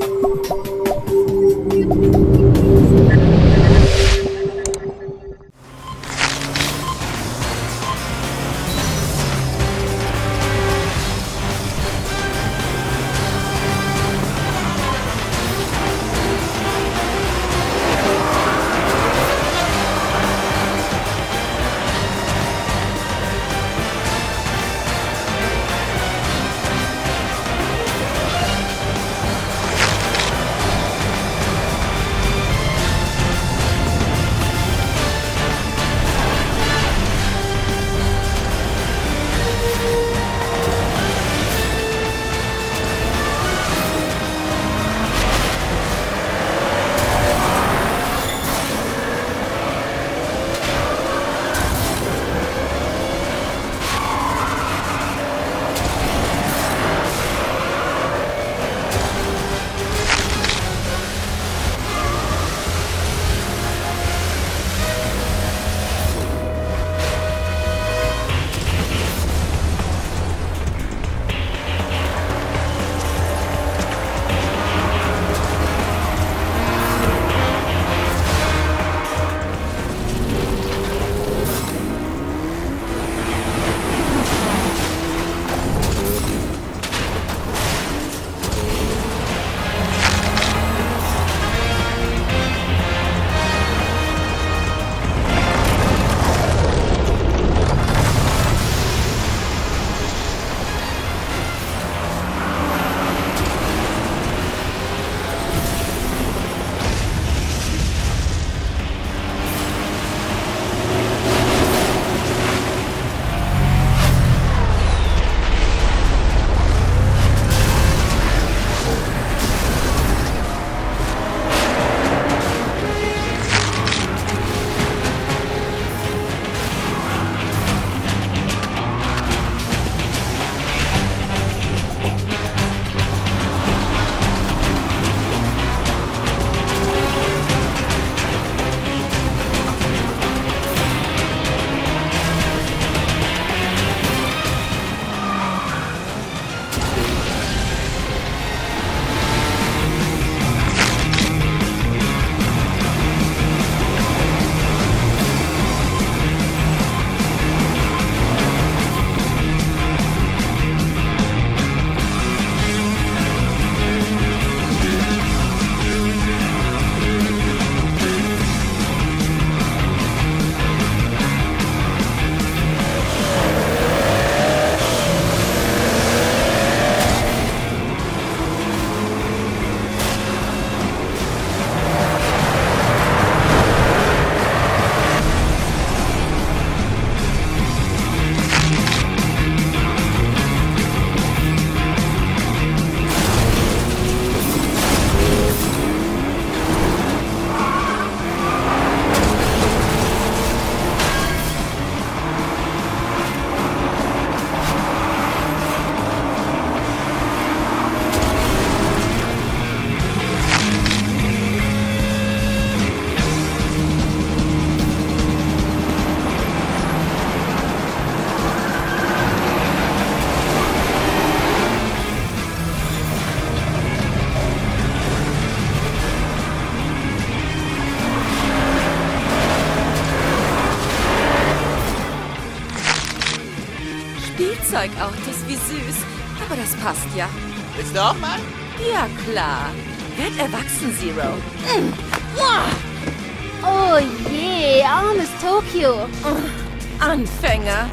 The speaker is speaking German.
you Spielzeugautos, wie süß. Aber das passt ja. Willst du auch mal? Ja, klar. Werd erwachsen, Zero. Oh je, armes Tokio. Anfänger.